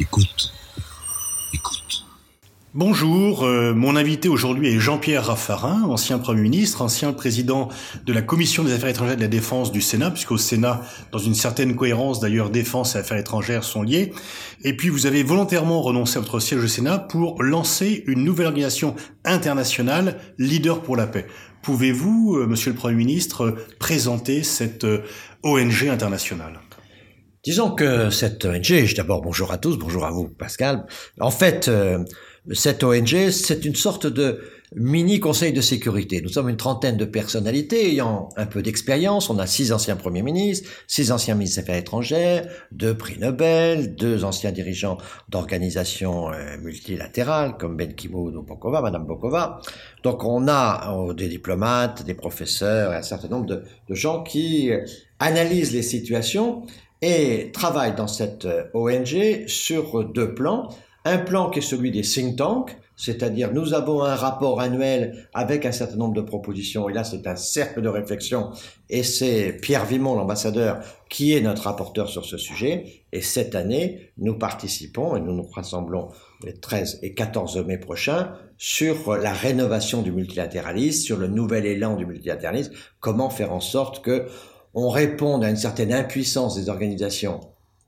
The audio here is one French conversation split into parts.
Écoute. Écoute. Bonjour, euh, mon invité aujourd'hui est Jean-Pierre Raffarin, ancien Premier ministre, ancien président de la Commission des Affaires étrangères et de la Défense du Sénat, puisqu'au Sénat, dans une certaine cohérence d'ailleurs, défense et affaires étrangères sont liées. Et puis vous avez volontairement renoncé à votre siège au Sénat pour lancer une nouvelle organisation internationale, Leader pour la paix. Pouvez-vous, euh, Monsieur le Premier ministre, présenter cette euh, ONG internationale? Disons que cette ONG, d'abord bonjour à tous, bonjour à vous Pascal. En fait, euh, cette ONG, c'est une sorte de mini conseil de sécurité. Nous sommes une trentaine de personnalités ayant un peu d'expérience. On a six anciens premiers ministres, six anciens ministres des Affaires étrangères, deux prix Nobel, deux anciens dirigeants d'organisations euh, multilatérales comme Ben Ki-moon ou Bokova, Madame Bokova. Donc on a euh, des diplomates, des professeurs et un certain nombre de, de gens qui analysent les situations et travaille dans cette euh, ONG sur deux plans. Un plan qui est celui des think tanks, c'est-à-dire nous avons un rapport annuel avec un certain nombre de propositions, et là c'est un cercle de réflexion, et c'est Pierre Vimon, l'ambassadeur, qui est notre rapporteur sur ce sujet, et cette année, nous participons, et nous nous rassemblons les 13 et 14 mai prochains, sur la rénovation du multilatéralisme, sur le nouvel élan du multilatéralisme, comment faire en sorte que on répond à une certaine impuissance des organisations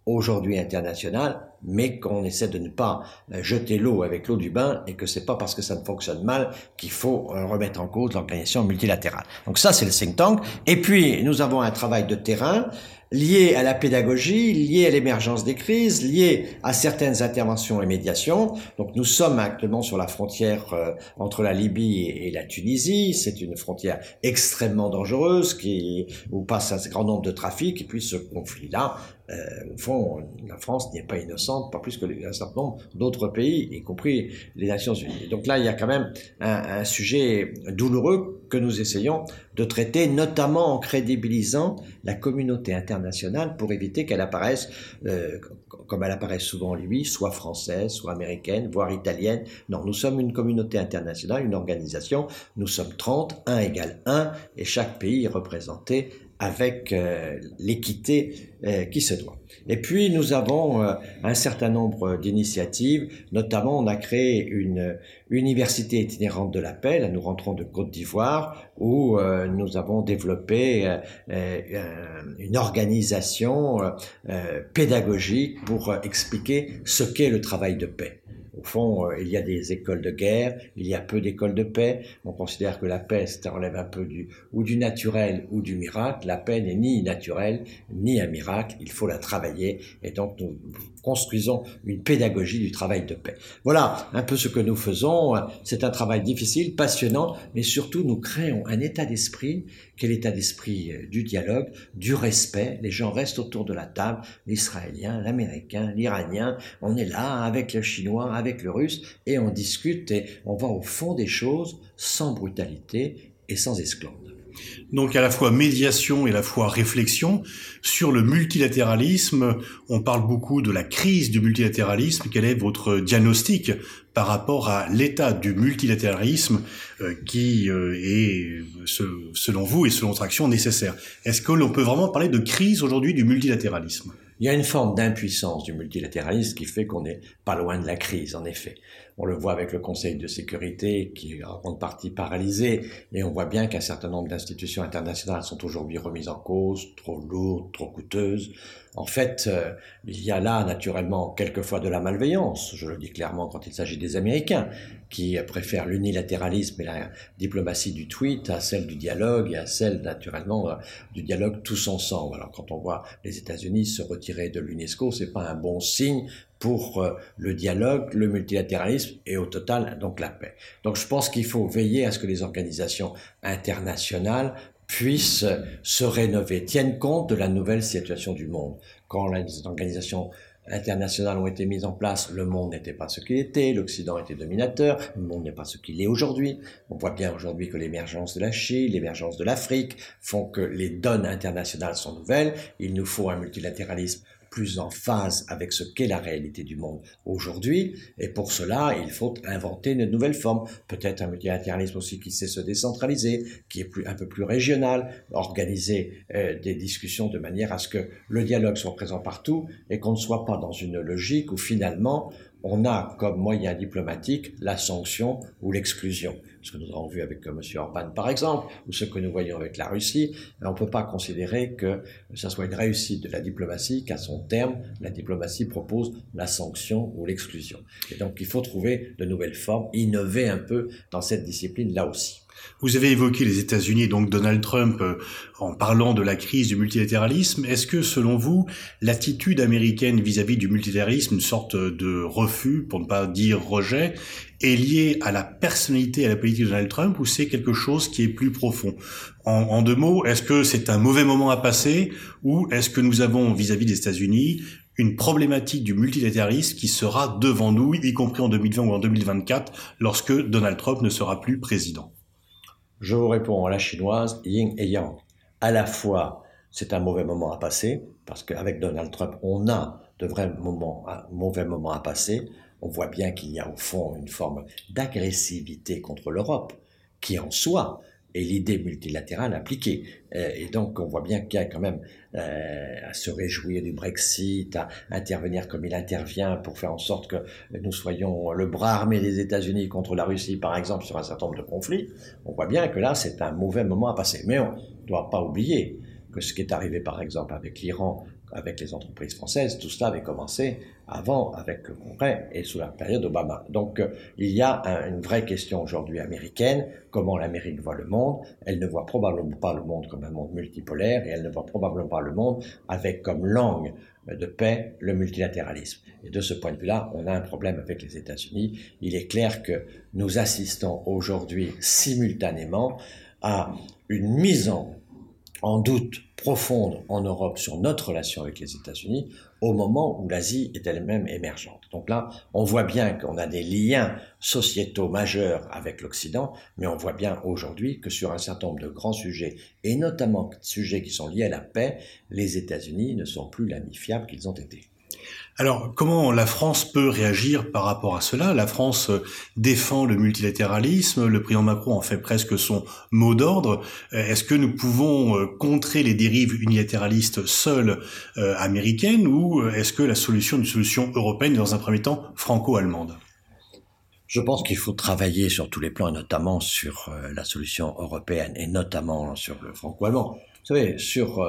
aujourd'hui internationales, mais qu'on essaie de ne pas jeter l'eau avec l'eau du bain et que c'est pas parce que ça ne fonctionne mal qu'il faut euh, remettre en cause l'organisation multilatérale. Donc ça, c'est le think tank. Et puis, nous avons un travail de terrain lié à la pédagogie, lié à l'émergence des crises, lié à certaines interventions et médiations. Donc nous sommes actuellement sur la frontière euh, entre la Libye et, la Tunisie. C'est une frontière extrêmement dangereuse qui où passe un grand nombre de trafics. Et puis ce conflit-là, au fond, la France n'est pas innocente, pas plus que un certain nombre d'autres pays, y compris les Nations Unies. Donc là, il y a quand même un, sujet douloureux que nous essayons de traiter, notamment en crédibilisant la communauté internationale pour éviter qu'elle apparaisse, euh, comme elle apparaît souvent en Libye, soit française, soit américaine, voire italienne. Non, nous sommes une communauté internationale, une organisation, nous sommes 30, 1 égale 1, et chaque pays est représenté avec euh, l'équité euh, qui se doit. Et puis nous avons euh, un certain nombre d'initiatives, notamment on a créé une université itinérante de la paix, là nous rentrons de Côte d'Ivoire, où nous avons développé une organisation pédagogique pour expliquer ce qu'est le travail de paix. Au fond, euh, il y a des écoles de guerre, il y a peu d'écoles de paix. On considère que la paix, ça relève un peu du, ou du naturel ou du miracle. La paix n'est ni naturelle, ni un miracle. Il faut la travailler. Et donc, nous construisons une pédagogie du travail de paix. Voilà un peu ce que nous faisons. C'est un travail difficile, passionnant, mais surtout, nous créons un état d'esprit, qui est l'état d'esprit euh, du dialogue, du respect. Les gens restent autour de la table, l'Israélien, l'Américain, l'Iranien. On est là avec le Chinois, avec le russe et on discute et on va au fond des choses sans brutalité et sans esclandre. Donc à la fois médiation et à la fois réflexion sur le multilatéralisme. On parle beaucoup de la crise du multilatéralisme. Quel est votre diagnostic par rapport à l'état du multilatéralisme euh, qui euh, est, selon vous et selon votre action, nécessaire? Est-ce que l'on peut vraiment parler de crise aujourd'hui du multilatéralisme? Il y a une forme d'impuissance du multilatéralisme qui fait qu'on n'est pas loin de la crise, en effet. On le voit avec le Conseil de sécurité qui est en grande partie paralysé, et on voit bien qu'un certain nombre d'institutions internationales sont aujourd'hui remises en cause, trop lourdes, trop coûteuses. En fait, euh, il y a là naturellement quelquefois de la malveillance, je le dis clairement quand il s'agit des Américains, qui préfèrent l'unilatéralisme et la diplomatie du tweet à celle du dialogue et à celle naturellement euh, du dialogue tous ensemble. Alors quand on voit les États-Unis se retirer de l'UNESCO, c'est pas un bon signe pour euh, le dialogue, le multilatéralisme et au total donc la paix. Donc je pense qu'il faut veiller à ce que les organisations internationales puissent se rénover, tiennent compte de la nouvelle situation du monde. Quand les organisations internationales ont été mises en place, le monde n'était pas ce qu'il était, l'Occident était dominateur, le monde n'est pas ce qu'il est aujourd'hui. On voit bien aujourd'hui que l'émergence de la Chine, l'émergence de l'Afrique font que les donnes internationales sont nouvelles. Il nous faut un multilatéralisme plus en phase avec ce qu'est la réalité du monde aujourd'hui. Et pour cela, il faut inventer une nouvelle forme. Peut-être un multilatéralisme aussi qui sait se décentraliser, qui est un peu plus régional, organiser euh, des discussions de manière à ce que le dialogue soit présent partout et qu'on ne soit pas dans une logique où finalement on a comme moyen diplomatique la sanction ou l'exclusion. Ce que nous avons vu avec euh, M. Orban, par exemple, ou ce que nous voyons avec la Russie, on ne peut pas considérer que ça soit une réussite de la diplomatie, qu'à son terme, la diplomatie propose la sanction ou l'exclusion. Et donc, il faut trouver de nouvelles formes, innover un peu dans cette discipline là aussi. Vous avez évoqué les États-Unis, donc Donald Trump, euh, en parlant de la crise du multilatéralisme. Est-ce que, selon vous, l'attitude américaine vis-à-vis du multilatéralisme, une sorte de refus, pour ne pas dire rejet, est liée à la personnalité à la politique de Donald Trump, ou c'est quelque chose qui est plus profond? En, deux mots, est-ce que c'est un mauvais moment à passer, ou est-ce que nous avons vis-à-vis des États-Unis une problématique du multilatéralisme qui sera devant nous, y compris en 2020 ou en 2024, lorsque Donald Trump ne sera plus président? Je vous réponds à la chinoise, yin et yang. À la fois, c'est un mauvais moment à passer, parce qu'avec Donald Trump, on a de vrais moments, mauvais moments à passer. On voit bien qu'il y a au fond une forme d'agressivité contre l'Europe, qui en soi et l'idée multilatérale appliquée. Euh, et donc, on voit bien qu'il y a quand même euh, à se réjouir du Brexit, à intervenir comme il intervient pour faire en sorte que nous soyons le bras armé des États-Unis contre la Russie, par exemple, sur un certain nombre de conflits. On voit bien que là, c'est un mauvais moment à passer. Mais on ne doit pas oublier que ce qui est arrivé, par exemple, avec l'Iran avec les entreprises françaises, tout cela avait commencé avant avec le Congrès et sous la période Obama. Donc euh, il y a une vraie question aujourd'hui américaine, comment l'Amérique voit le monde? Elle ne voit probablement pas le monde comme un monde multipolaire et elle ne voit probablement pas le monde avec comme langue de paix le multilatéralisme. Et de ce point de vue-là, on a un problème avec les États-Unis. Il est clair que nous assistons aujourd'hui simultanément à une mise en en doute profonde en Europe sur notre relation avec les États-Unis au moment où l'Asie est elle-même émergente. Donc là, on voit bien qu'on a des liens sociétaux majeurs avec l'Occident, mais on voit bien aujourd'hui que sur un certain nombre de grands sujets, et notamment sujets qui sont liés à la paix, les États-Unis ne sont plus l'ami fiable qu'ils ont été. Alors, comment la France peut réagir par rapport à cela? La France euh, défend le multilatéralisme, le président Macron en fait presque son mot d'ordre. Euh, est-ce que nous pouvons euh, contrer les dérives unilatéralistes seules américaines ou est-ce que la solution une solution européenne dans un premier temps franco-allemande? Je pense qu'il faut travailler sur tous les plans, notamment sur la solution européenne et notamment sur le franco-allemand. Vous savez, sur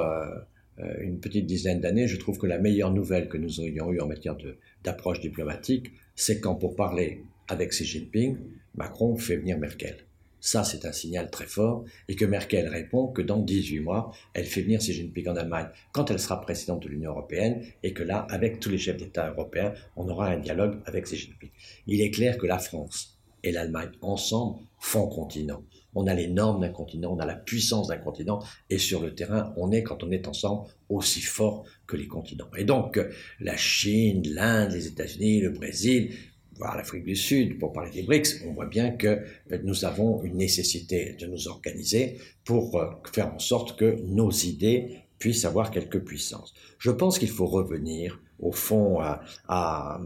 une petite dizaine d'années, je trouve que la meilleure nouvelle que nous ayons eue en matière d'approche diplomatique, c'est quand pour parler avec Xi Jinping, Macron fait venir Merkel. Ça, c'est un signal très fort et que Merkel répond que dans 18 mois, elle fait venir Xi Jinping en Allemagne quand elle sera présidente de l'Union européenne et que là, avec tous les chefs d'État européens, on aura un dialogue avec Xi Jinping. Il est clair que la France et l'Allemagne, ensemble, font continent on a les normes d'un continent, on a la puissance d'un continent, et sur le terrain, on est, quand on est ensemble, aussi fort que les continents. Et donc, la Chine, l'Inde, les États-Unis, le Brésil, voire l'Afrique du Sud, pour parler des BRICS, on voit bien que nous avons une nécessité de nous organiser pour euh, faire en sorte que nos idées puissent avoir quelque puissance. Je pense qu'il faut revenir, au fond, à,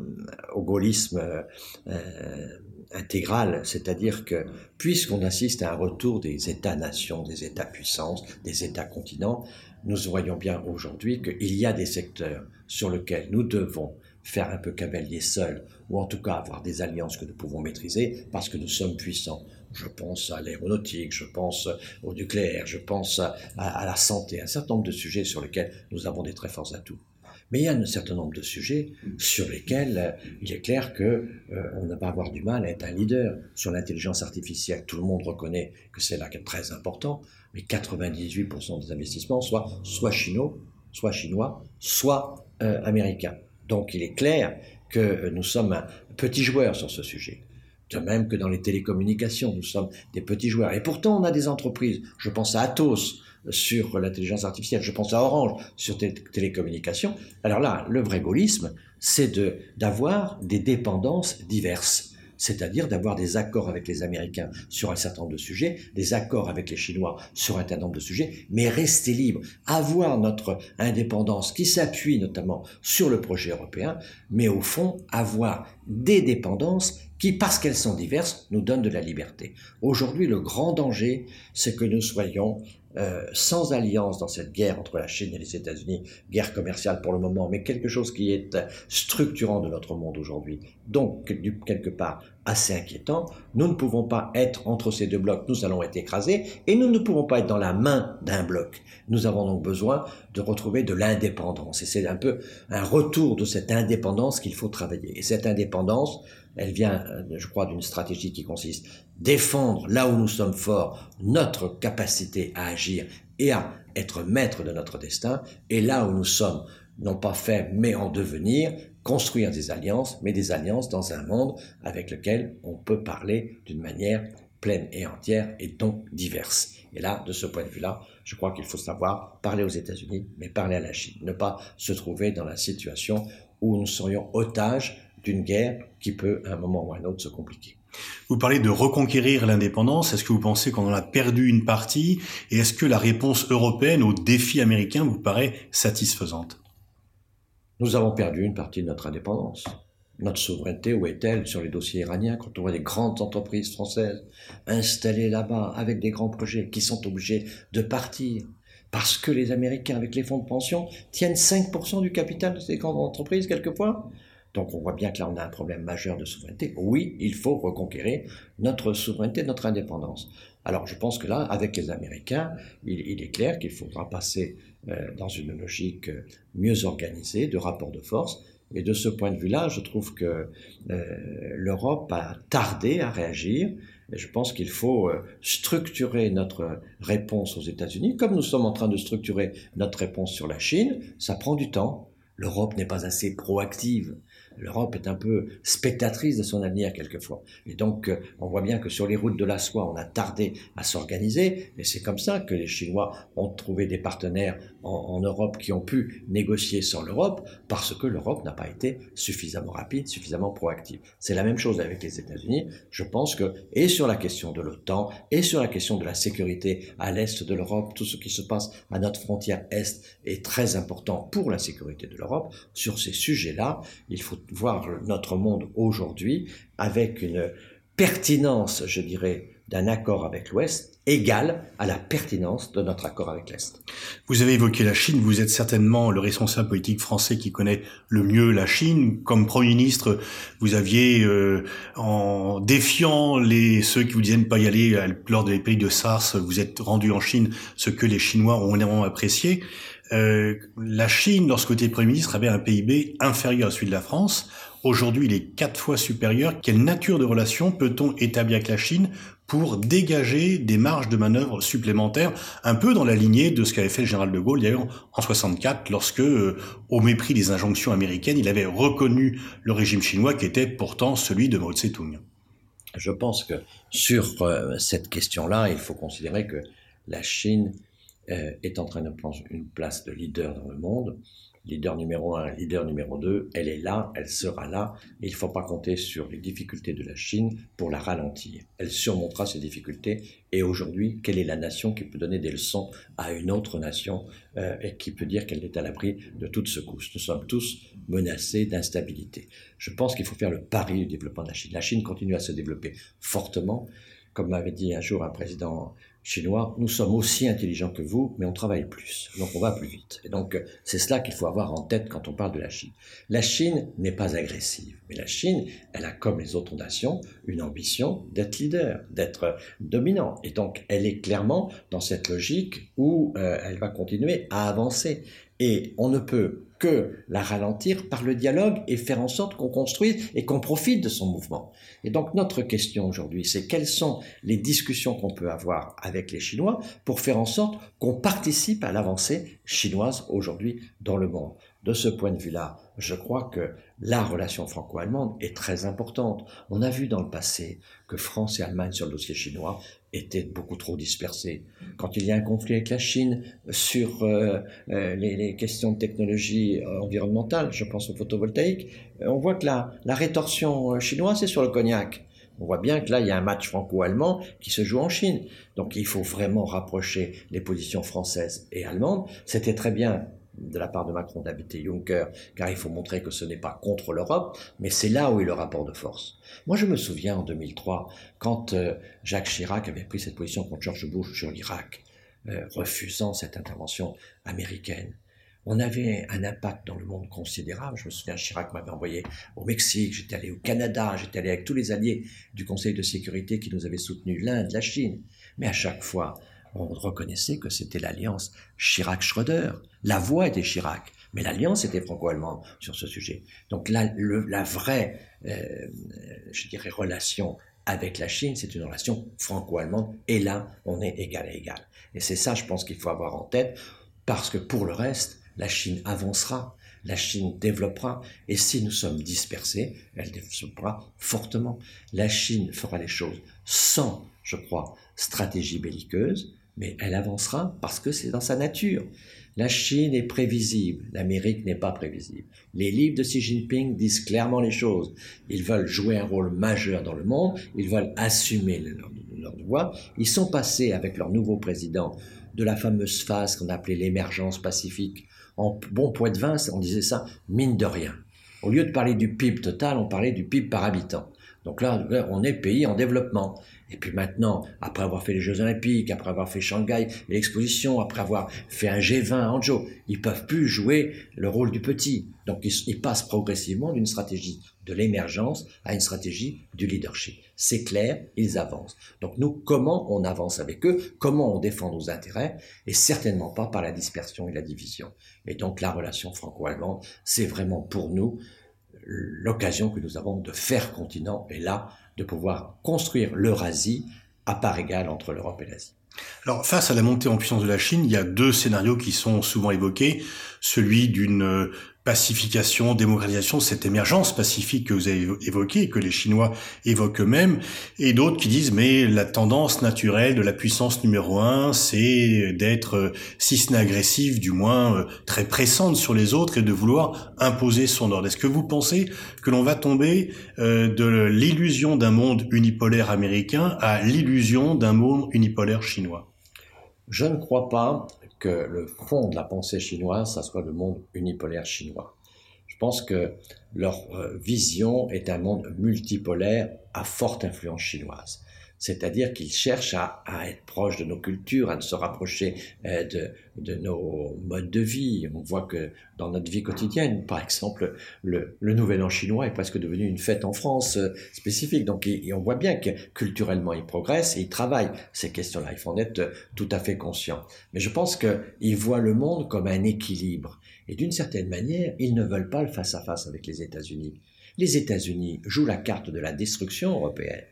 au gaullisme euh, intégrale, c'est-à-dire que puisqu'on assiste à un retour des États-nations, des États-puissances, des États-continents, nous voyons bien aujourd'hui qu'il y a des secteurs sur lesquels nous devons faire un peu cavalier seul, ou en tout cas avoir des alliances que nous pouvons maîtriser, parce que nous sommes puissants. Je pense à l'aéronautique, je pense au nucléaire, je pense à, à, la santé, un certain nombre de sujets sur lesquels nous avons des très forts atouts. Mais il y a un certain nombre de sujets sur lesquels euh, il est clair que euh, ne va pas avoir du mal à être un leader. Sur l'intelligence artificielle, tout le monde reconnaît que c'est là très important, mais 98% des investissements soient soit chinois, soit chinois, soit euh, américains. Donc il est clair que nous sommes un petit joueur sur ce sujet. De même que dans les télécommunications, nous sommes des petits joueurs. Et pourtant, on a des entreprises. Je pense à Atos, sur l'intelligence artificielle, je pense à Orange sur les télécommunications. Alors là, le vrai gaullisme, c'est d'avoir des dépendances diverses. c'est-à-dire d'avoir des accords avec les Américains sur un certain nombre de sujets, des accords avec les Chinois sur un certain nombre de sujets, mais rester libre, avoir notre indépendance qui s'appuie notamment sur le projet européen, mais au fond avoir des dépendances qui, parce qu'elles sont diverses, nous donnent de la liberté. Aujourd'hui, le grand danger, c'est que nous soyons euh, sans alliance dans cette guerre entre la Chine et les États-Unis, guerre commerciale pour le moment, mais quelque chose qui est structurant de notre monde aujourd'hui, donc quelque part assez inquiétant. Nous ne pouvons pas être entre ces deux blocs, nous allons être écrasés, et nous ne pouvons pas être dans la main d'un bloc. Nous avons donc besoin de retrouver de l'indépendance, et c'est un peu un retour de cette indépendance qu'il faut travailler. Et cette indépendance, elle vient, euh, je crois, d'une stratégie qui consiste défendre là où nous sommes forts notre capacité à agir et à être maître de notre destin, et là où nous sommes non pas faibles mais en devenir, construire des alliances, mais des alliances dans un monde avec lequel on peut parler d'une manière pleine et entière et donc diverse. Et là, de ce point de vue-là, je crois qu'il faut savoir parler aux États-Unis, mais parler à la Chine, ne pas se trouver dans la situation où nous serions otages d'une guerre qui peut, à un moment ou à un autre, se compliquer. Vous parlez de reconquérir l'indépendance. Est-ce que vous pensez qu'on en a perdu une partie? Et est-ce que la réponse européenne aux défis américains vous paraît satisfaisante? Nous avons perdu une partie de notre indépendance. Notre souveraineté, où est-elle? Sur les dossiers iraniens quand on voit des grandes entreprises françaises installées là-bas avec des grands projets qui sont obligés de partir parce que les Américains, avec les fonds de pension, tiennent 5% du capital de ces grandes entreprises quelquefois donc on voit bien que là on a un problème majeur de souveraineté. Oui, il faut reconquérir notre souveraineté, notre indépendance. Alors je pense que là, avec les Américains, il, est clair qu'il faudra passer euh, dans une logique euh, mieux organisée de rapport de force. Et de ce point de vue-là, je trouve que euh, l'Europe a tardé à réagir. Et je pense qu'il faut structurer notre réponse aux États-Unis, comme nous sommes en train de structurer notre réponse sur la Chine. Ça prend du temps. L'Europe n'est pas assez proactive l'Europe est un peu spectatrice de son avenir quelquefois. Et donc, euh, on voit bien que sur les routes de la soie, on a tardé à s'organiser, et c'est comme ça que les Chinois ont trouvé des partenaires en, Europe qui ont pu négocier sans l'Europe, parce que l'Europe n'a pas été suffisamment rapide, suffisamment proactive. C'est la même chose avec les États-Unis. Je pense que, et sur la question de l'OTAN, et sur la question de la sécurité à l'est de l'Europe, tout ce qui se passe à notre frontière est est très important pour la sécurité de l'Europe. Sur ces sujets-là, il faut voir notre monde aujourd'hui avec une pertinence, je dirais, d'un accord avec l'Ouest égale à la pertinence de notre accord avec l'Est. Vous avez évoqué la Chine, vous êtes certainement le responsable politique français qui connaît le mieux la Chine. Comme Premier ministre, vous aviez, euh, en défiant les, ceux qui vous disaient ne pas y aller lors des pays de SARS, vous êtes rendu en Chine, ce que les Chinois ont énormément apprécié. Euh, la Chine, lorsque était Premier ministre, avait un PIB inférieur à celui de la France. Aujourd'hui, il est quatre fois supérieur. Quelle nature de relation peut-on établir avec la Chine pour dégager des marges de manœuvre supplémentaires, un peu dans la lignée de ce qu'avait fait le général de Gaulle d'ailleurs en 64, lorsque, euh, au mépris des injonctions américaines, il avait reconnu le régime chinois qui était pourtant celui de Mao Tse-tung. Je pense que sur euh, cette question-là, il faut considérer que la Chine euh, est en train de prendre une place de leader dans le monde. Leader numéro un, leader numéro deux, elle est là, elle sera là. Il ne faut pas compter sur les difficultés de la Chine pour la ralentir. Elle surmontera ces difficultés. Et aujourd'hui, quelle est la nation qui peut donner des leçons à une autre nation euh, et qui peut dire qu'elle est à l'abri de toute secousse? Nous sommes tous menacés d'instabilité. Je pense qu'il faut faire le pari du développement de la Chine. La Chine continue à se développer fortement. Comme m'avait dit un jour un président chinois, nous sommes aussi intelligents que vous, mais on travaille plus. Donc on va plus vite. Et donc c'est cela qu'il faut avoir en tête quand on parle de la Chine. La Chine n'est pas agressive, mais la Chine, elle a comme les autres nations une ambition d'être leader, d'être dominant. Et donc elle est clairement dans cette logique où euh, elle va continuer à avancer. Et on ne peut que la ralentir par le dialogue et faire en sorte qu'on construise et qu'on profite de son mouvement. Et donc notre question aujourd'hui, c'est quelles sont les discussions qu'on peut avoir avec les Chinois pour faire en sorte qu'on participe à l'avancée chinoise aujourd'hui dans le monde? De ce point de vue-là, je crois que la relation franco-allemande est très importante. On a vu dans le passé que France et Allemagne sur le dossier chinois étaient beaucoup trop dispersées. Quand il y a un conflit avec la Chine sur euh, euh, les, questions de technologie euh, environnementale, je pense au photovoltaïque, on voit que la, la rétorsion chinoise, c'est sur le cognac. On voit bien que là, il y a un match franco-allemand qui se joue en Chine. Donc il faut vraiment rapprocher les positions françaises et allemandes. C'était très bien de la part de Macron d'habiter Juncker, car il faut montrer que ce n'est pas contre l'Europe, mais c'est là où est le rapport de force. Moi, je me souviens en 2003, quand euh, Jacques Chirac avait pris cette position contre George Bush sur l'Irak, euh, refusant cette intervention américaine. On avait un impact dans le monde considérable. Je me souviens, Chirac m'avait envoyé au Mexique, j'étais allé au Canada, j'étais allé avec tous les alliés du Conseil de sécurité qui nous avaient soutenus, l'Inde, la Chine. Mais à chaque fois, on reconnaissait que c'était l'alliance Chirac-Schröder. La voix était Chirac, mais l'alliance était franco-allemande sur ce sujet. Donc la, la vraie, euh, je dirais, relation avec la Chine, c'est une relation franco-allemande, et là, on est égal à égal. Et c'est ça, je pense qu'il faut avoir en tête, parce que pour le reste, la Chine avancera, la Chine développera, et si nous sommes dispersés, elle développera fortement. La Chine fera les choses sans, je crois, stratégie belliqueuse, mais elle avancera parce que c'est dans sa nature. La Chine est prévisible, l'Amérique n'est pas prévisible. Les livres de Xi Jinping disent clairement les choses. Ils veulent jouer un rôle majeur dans le monde, ils veulent assumer leur, leur. Ils sont passés avec leur nouveau président de la fameuse phase qu'on appelait l'émergence pacifique. En bon point de vin, on disait ça mine de rien. Au lieu de parler du PIB total, on parlait du PIB par habitant. Donc là, on est pays en développement. Et puis maintenant, après avoir fait les Jeux Olympiques, après avoir fait Shanghai l'exposition, après avoir fait un G20 à Hangzhou, ils peuvent plus jouer le rôle du petit. Donc ils, passent progressivement d'une stratégie de l'émergence à une stratégie du leadership. C'est clair, ils avancent. Donc nous, comment on avance avec eux? Comment on défend nos intérêts? Et certainement pas par la dispersion et la division. Et donc la relation franco-allemande, c'est vraiment pour nous l'occasion que nous avons de faire continent et là, de pouvoir construire l'Eurasie à part égale entre l'Europe et l'Asie. Alors, face à la montée en puissance de la Chine, il y a deux scénarios qui sont souvent évoqués. Celui d'une pacification, démocratisation, cette émergence pacifique que vous avez évoquée que les Chinois évoquent eux-mêmes, et d'autres qui disent mais la tendance naturelle de la puissance numéro un, c'est d'être, euh, si ce n'est agressif, du moins euh, très pressante sur les autres et de vouloir imposer son ordre. Est-ce que vous pensez que l'on va tomber euh, de l'illusion d'un monde unipolaire américain à l'illusion d'un monde unipolaire chinois? Je ne crois pas que le fond de la pensée chinoise, ça soit le monde unipolaire chinois. Je pense que leur euh, vision est un monde multipolaire à forte influence chinoise c'est-à-dire qu'ils cherchent à, être proches de nos cultures, à se rapprocher euh, de, nos modes de vie. On voit que dans notre vie quotidienne, par exemple, le, Nouvel An chinois est presque devenu une fête en France euh, spécifique. Donc on voit bien que culturellement, ils progressent et ils travaillent ces questions-là. Il faut en être euh, tout à fait conscient. Mais je pense qu'ils voient le monde comme un équilibre. Et d'une certaine manière, ils ne veulent pas le face à -face avec les États-Unis. Les États-Unis jouent la carte de la destruction européenne.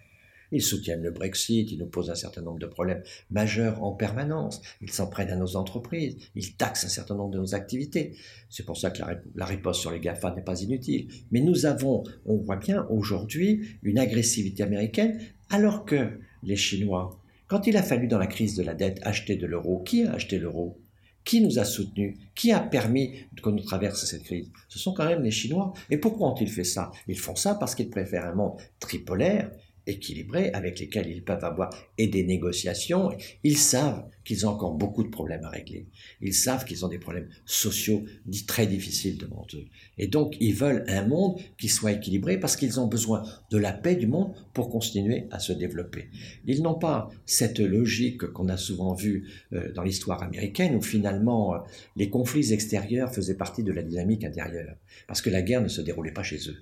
Ils soutiennent le Brexit, ils nous posent un certain nombre de problèmes majeurs en permanence, ils s'en prennent à nos entreprises, ils taxent un certain nombre de nos activités. C'est pour ça que la, riposte sur les GAFA n'est pas inutile. Mais nous avons, on voit bien aujourd'hui, une agressivité américaine, alors que les Chinois, quand il a fallu dans la crise de la dette acheter de l'euro, qui a acheté l'euro? Qui nous a soutenus? Qui a permis que nous traverse cette crise? Ce sont quand même les Chinois. Et pourquoi ont-ils fait ça? Ils font ça parce qu'ils préfèrent un monde tripolaire équilibrés avec lesquels ils peuvent avoir et des négociations. Ils savent qu'ils ont encore beaucoup de problèmes à régler. Ils savent qu'ils ont des problèmes sociaux très difficiles devant eux. Et donc, ils veulent un monde qui soit équilibré parce qu'ils ont besoin de la paix du monde pour continuer à se développer. Ils n'ont pas cette logique qu'on a souvent vue euh, dans l'histoire américaine où finalement euh, les conflits extérieurs faisaient partie de la dynamique intérieure parce que la guerre ne se déroulait pas chez eux.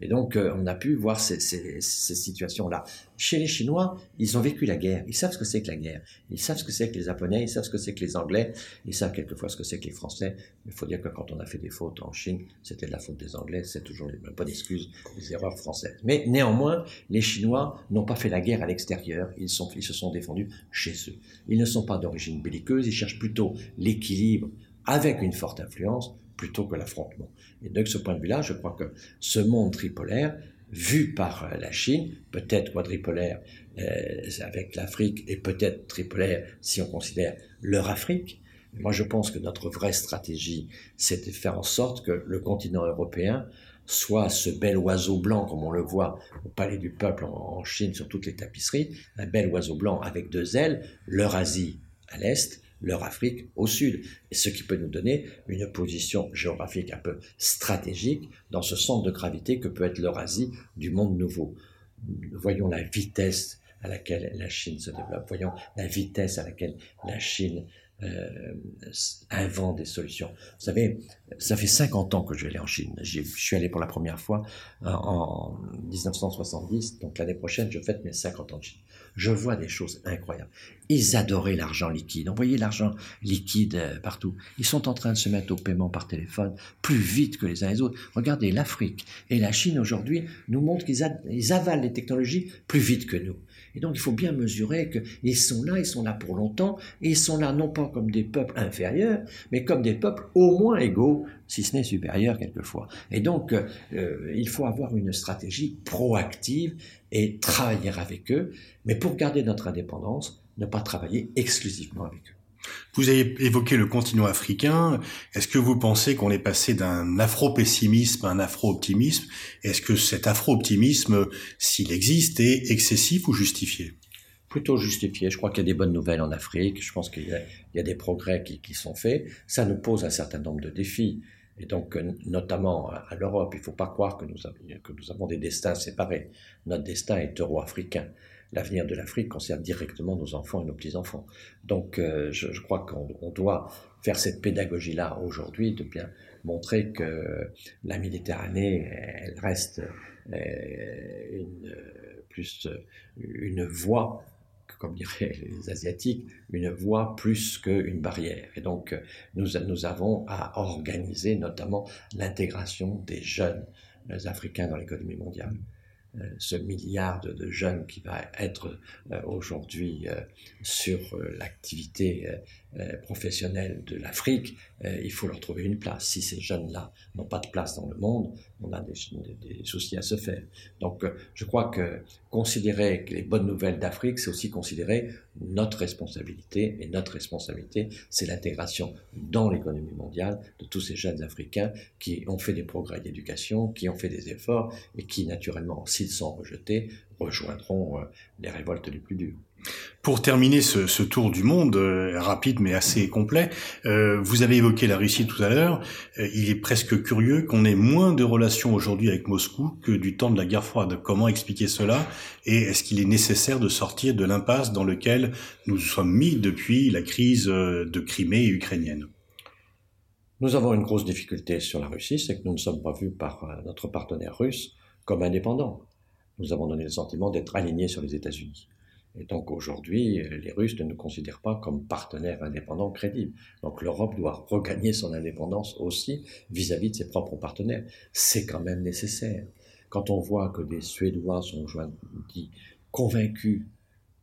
Et donc, euh, on a pu voir ces, situations-là. Chez les Chinois, ils ont vécu la guerre. Ils savent ce que c'est que la guerre. Ils savent ce que c'est que les Japonais. Ils savent ce que c'est que les Anglais. Ils savent quelquefois ce que c'est que les Français. Il faut dire que quand on a fait des fautes en Chine, c'était de la faute des Anglais. C'est toujours pas d'excuses, des erreurs françaises. Mais néanmoins, les Chinois n'ont pas fait la guerre à l'extérieur. Ils se sont défendus chez eux. Ils ne sont pas d'origine belliqueuse. Ils cherchent plutôt l'équilibre avec une forte influence plutôt que l'affrontement. Et de ce point de vue-là, je crois que ce monde tripolaire, vu par euh, la Chine, peut-être quadripolaire euh, avec l'Afrique et peut-être tripolaire si on considère leur Afrique, moi je pense que notre vraie stratégie, c'est de faire en sorte que le continent européen soit ce bel oiseau blanc, comme on le voit au Palais du Peuple en, Chine sur toutes les tapisseries, un bel oiseau blanc avec deux ailes, l'Eurasie à l'est, leur Afrique au sud, ce qui peut nous donner une position géographique un peu stratégique dans ce centre de gravité que peut être l'Eurasie du monde nouveau. Voyons la vitesse à laquelle la Chine se développe, voyons la vitesse à laquelle la Chine euh, invente des solutions. Vous savez, ça fait 50 ans que je vais aller en Chine. Je suis allé pour la première fois en 1970, donc l'année prochaine, je fête mes 50 ans de Chine. Je vois des choses incroyables. Ils adoraient l'argent liquide. Envoyez l'argent liquide euh, partout. Ils sont en train de se mettre au paiement par téléphone plus vite que les uns les autres. Regardez, l'Afrique et la Chine aujourd'hui nous montrent qu'ils avalent les technologies plus vite que nous. Et donc il faut bien mesurer qu'ils sont là, ils sont là pour longtemps, et ils sont là non pas comme des peuples inférieurs, mais comme des peuples au moins égaux, si ce n'est supérieurs quelquefois. Et donc euh, il faut avoir une stratégie proactive et travailler avec eux, mais pour garder notre indépendance, ne pas travailler exclusivement avec eux. Vous avez évoqué le continent africain. Est-ce que vous pensez qu'on est passé d'un afro-pessimisme à un afro-optimisme? Est-ce que cet afro-optimisme, s'il existe, est excessif ou justifié? Plutôt justifié. Je crois qu'il y a des bonnes nouvelles en Afrique. Je pense qu'il y, a des progrès qui, sont faits. Ça nous pose un certain nombre de défis. Et donc, notamment à l'Europe, il ne faut pas croire que nous, que nous avons des destins séparés. Notre destin est euro-africain l'avenir de l'Afrique concerne directement nos enfants et nos petits-enfants. Donc euh, je, crois qu'on doit faire cette pédagogie-là aujourd'hui, de bien montrer que la Méditerranée, elle reste euh, une, plus une voie comme diraient les Asiatiques, une voie plus qu'une barrière. Et donc, nous, nous avons à organiser notamment l'intégration des jeunes Africains dans l'économie mondiale. Euh, ce milliard de, jeunes qui va être euh, aujourd'hui euh, sur l'activité professionnelle de l'Afrique, il faut leur trouver une place. Si ces jeunes-là n'ont pas de place dans le monde, on a des, soucis à se faire. Donc je crois que considérer les bonnes nouvelles d'Afrique, c'est aussi considérer notre responsabilité. Et notre responsabilité, c'est l'intégration dans l'économie mondiale de tous ces jeunes Africains qui ont fait des progrès d'éducation, qui ont fait des efforts et qui, naturellement, s'ils sont rejetés, rejoindront euh, les révoltes les plus dures. Pour terminer ce, tour du monde, euh, rapide mais assez complet, euh, vous avez évoqué la Russie tout à l'heure. il est presque curieux qu'on ait moins de relations aujourd'hui avec Moscou que du temps de la guerre froide. Comment expliquer cela Et est-ce qu'il est nécessaire de sortir de l'impasse dans lequel nous sommes mis depuis la crise de Crimée ukrainienne? Nous avons une grosse difficulté sur la Russie, c'est que nous ne sommes pas vus par notre partenaire russe comme indépendants. Nous avons donné le sentiment d'être alignés sur les États-Unis. Et donc aujourd'hui, les Russes ne nous considèrent pas comme partenaires indépendants crédibles. Donc l'Europe doit regagner son indépendance aussi vis-à-vis de ses propres partenaires. C'est quand même nécessaire. Quand on voit que des Suédois sont convaincus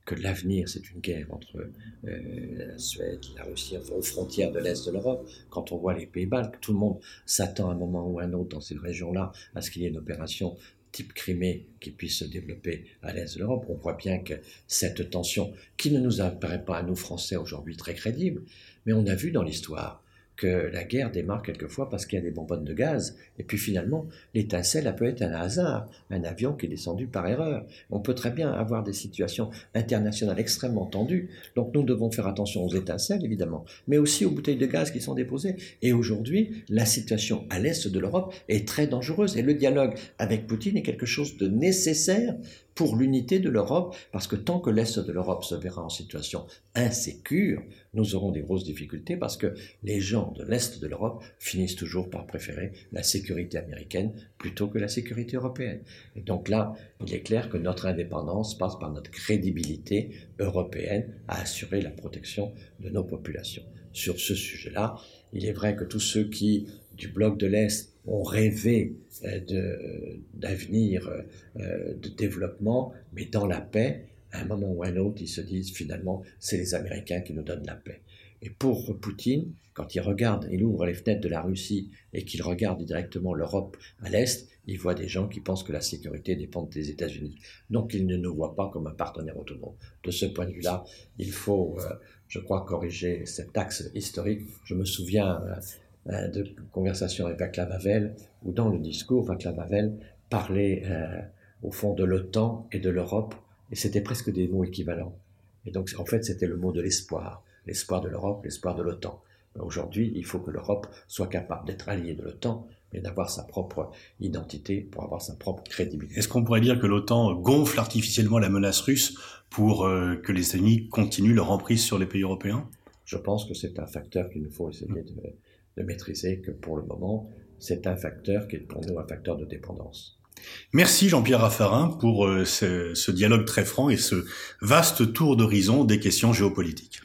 que l'avenir, c'est une guerre entre euh, la Suède, la Russie, aux frontières de l'Est de l'Europe, quand on voit les pays baltes, tout le monde s'attend à un moment ou à un autre dans ces régions-là à ce qu'il y ait une opération type Crimée qui puisse se développer à l'est de l'Europe, on voit bien que cette tension, qui ne nous apparaît pas à nous Français aujourd'hui très crédible, mais on a vu dans l'histoire que la guerre démarre quelquefois parce qu'il y a des bonbonnes de gaz. Et puis finalement, l'étincelle, elle peut être un hasard, un avion qui est descendu par erreur. On peut très bien avoir des situations internationales extrêmement tendues. Donc nous devons faire attention aux étincelles, évidemment, mais aussi aux bouteilles de gaz qui sont déposées. Et aujourd'hui, la situation à l'est de l'Europe est très dangereuse. Et le dialogue avec Poutine est quelque chose de nécessaire pour l'unité de l'Europe, parce que tant que l'Est de l'Europe se verra en situation insécure, nous aurons des grosses difficultés parce que les gens de l'Est de l'Europe finissent toujours par préférer la sécurité américaine plutôt que la sécurité européenne. Et donc là, il est clair que notre indépendance passe par notre crédibilité européenne à assurer la protection de nos populations. Sur ce sujet-là, il est vrai que tous ceux qui, du bloc de l'Est, ont rêvé euh, d'avenir, euh, de développement, mais dans la paix, à un moment ou à un autre, ils se disent finalement, c'est les Américains qui nous donnent la paix. Et pour Poutine, quand il regarde, il ouvre les fenêtres de la Russie et qu'il regarde directement l'Europe à l'Est, il voit des gens qui pensent que la sécurité dépend des États-Unis. Donc il ne nous voit pas comme un partenaire autonome. De ce point de vue-là, il faut, euh, je crois, corriger cet axe historique. Je me souviens de conversation avec Václav Havel, où dans le discours, Václav Havel parlait euh, au fond de l'OTAN et de l'Europe, et c'était presque des mots équivalents. Et donc, en fait, c'était le mot de l'espoir, l'espoir de l'Europe, l'espoir de l'OTAN. Aujourd'hui, il faut que l'Europe soit capable d'être alliée de l'OTAN, mais d'avoir sa propre identité pour avoir sa propre crédibilité. Est-ce qu'on pourrait dire que l'OTAN gonfle artificiellement la menace russe pour euh, que les États-Unis continuent leur emprise sur les pays européens? Je pense que c'est un facteur qu'il nous faut essayer de, de maîtriser, que pour le moment, c'est un facteur qui est pour nous un facteur de dépendance. Merci Jean-Pierre Raffarin pour euh, ce, ce dialogue très franc et ce vaste tour d'horizon des questions géopolitiques.